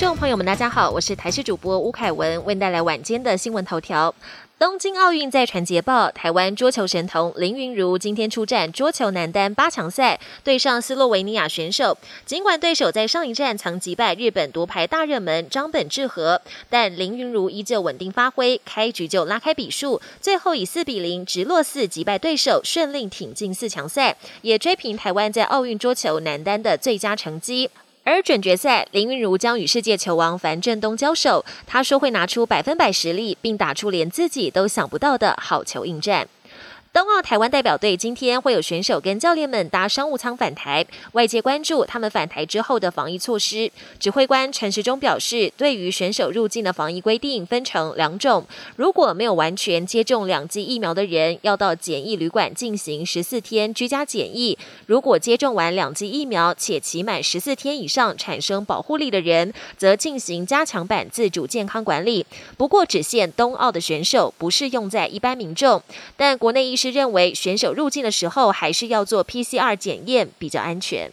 众朋友们，大家好，我是台视主播吴凯文，为您带来晚间的新闻头条。东京奥运再传捷报，台湾桌球神童林云如今天出战桌球男单八强赛，对上斯洛维尼亚选手。尽管对手在上一站曾击败日本夺牌大热门张本智和，但林云如依旧稳定发挥，开局就拉开比数，最后以四比零直落四击败对手，顺利挺进四强赛，也追平台湾在奥运桌球男单的最佳成绩。而准决赛，林云茹将与世界球王樊振东交手。他说会拿出百分百实力，并打出连自己都想不到的好球应战。冬奥台湾代表队今天会有选手跟教练们搭商务舱返台，外界关注他们返台之后的防疫措施。指挥官陈时中表示，对于选手入境的防疫规定分成两种：如果没有完全接种两剂疫苗的人，要到检疫旅馆进行十四天居家检疫；如果接种完两剂疫苗且期满十四天以上产生保护力的人，则进行加强版自主健康管理。不过只限冬奥的选手，不适用在一般民众。但国内医是认为选手入境的时候还是要做 PCR 检验比较安全。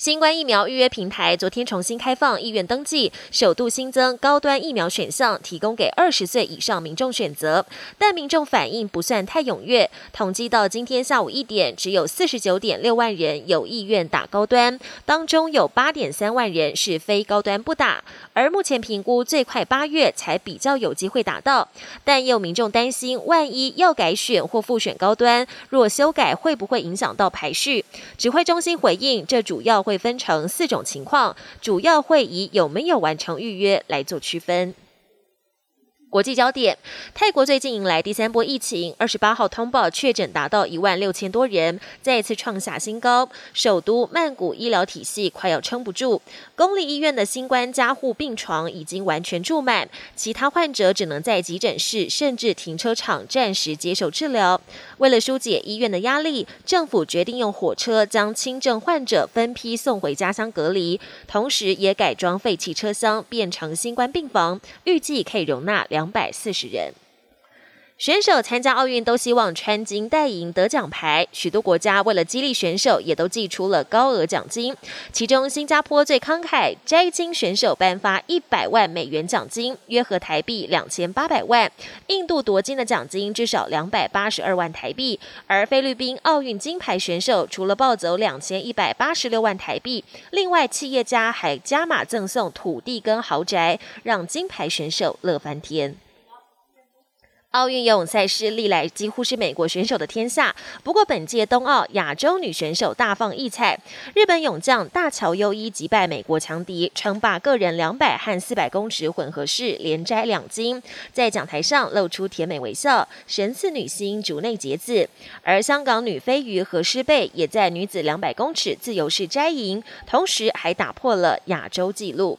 新冠疫苗预约平台昨天重新开放意愿登记，首度新增高端疫苗选项，提供给二十岁以上民众选择。但民众反应不算太踊跃，统计到今天下午一点，只有四十九点六万人有意愿打高端，当中有八点三万人是非高端不打。而目前评估最快八月才比较有机会打到，但也有民众担心，万一要改选或复选高端，若修改会不会影响到排序？指挥中心回应，这主要会分成四种情况，主要会以有没有完成预约来做区分。国际焦点：泰国最近迎来第三波疫情，二十八号通报确诊达到一万六千多人，再次创下新高。首都曼谷医疗体系快要撑不住，公立医院的新冠加护病床已经完全住满，其他患者只能在急诊室甚至停车场暂时接受治疗。为了疏解医院的压力，政府决定用火车将轻症患者分批送回家乡隔离，同时也改装废弃车厢变成新冠病房，预计可以容纳两。两百四十人。选手参加奥运都希望穿金戴银得奖牌，许多国家为了激励选手，也都寄出了高额奖金。其中，新加坡最慷慨，摘金选手颁发一百万美元奖金，约合台币两千八百万；印度夺金的奖金至少两百八十二万台币，而菲律宾奥运金牌选手除了抱走两千一百八十六万台币，另外企业家还加码赠送土地跟豪宅，让金牌选手乐翻天。奥运游泳赛事历来几乎是美国选手的天下，不过本届冬奥亚洲女选手大放异彩，日本泳将大桥优一击败美国强敌，称霸个人两百和四百公尺混合式，连摘两金，在讲台上露出甜美微笑，神似女星竹内结子。而香港女飞鱼何诗蓓也在女子两百公尺自由式摘银，同时还打破了亚洲纪录。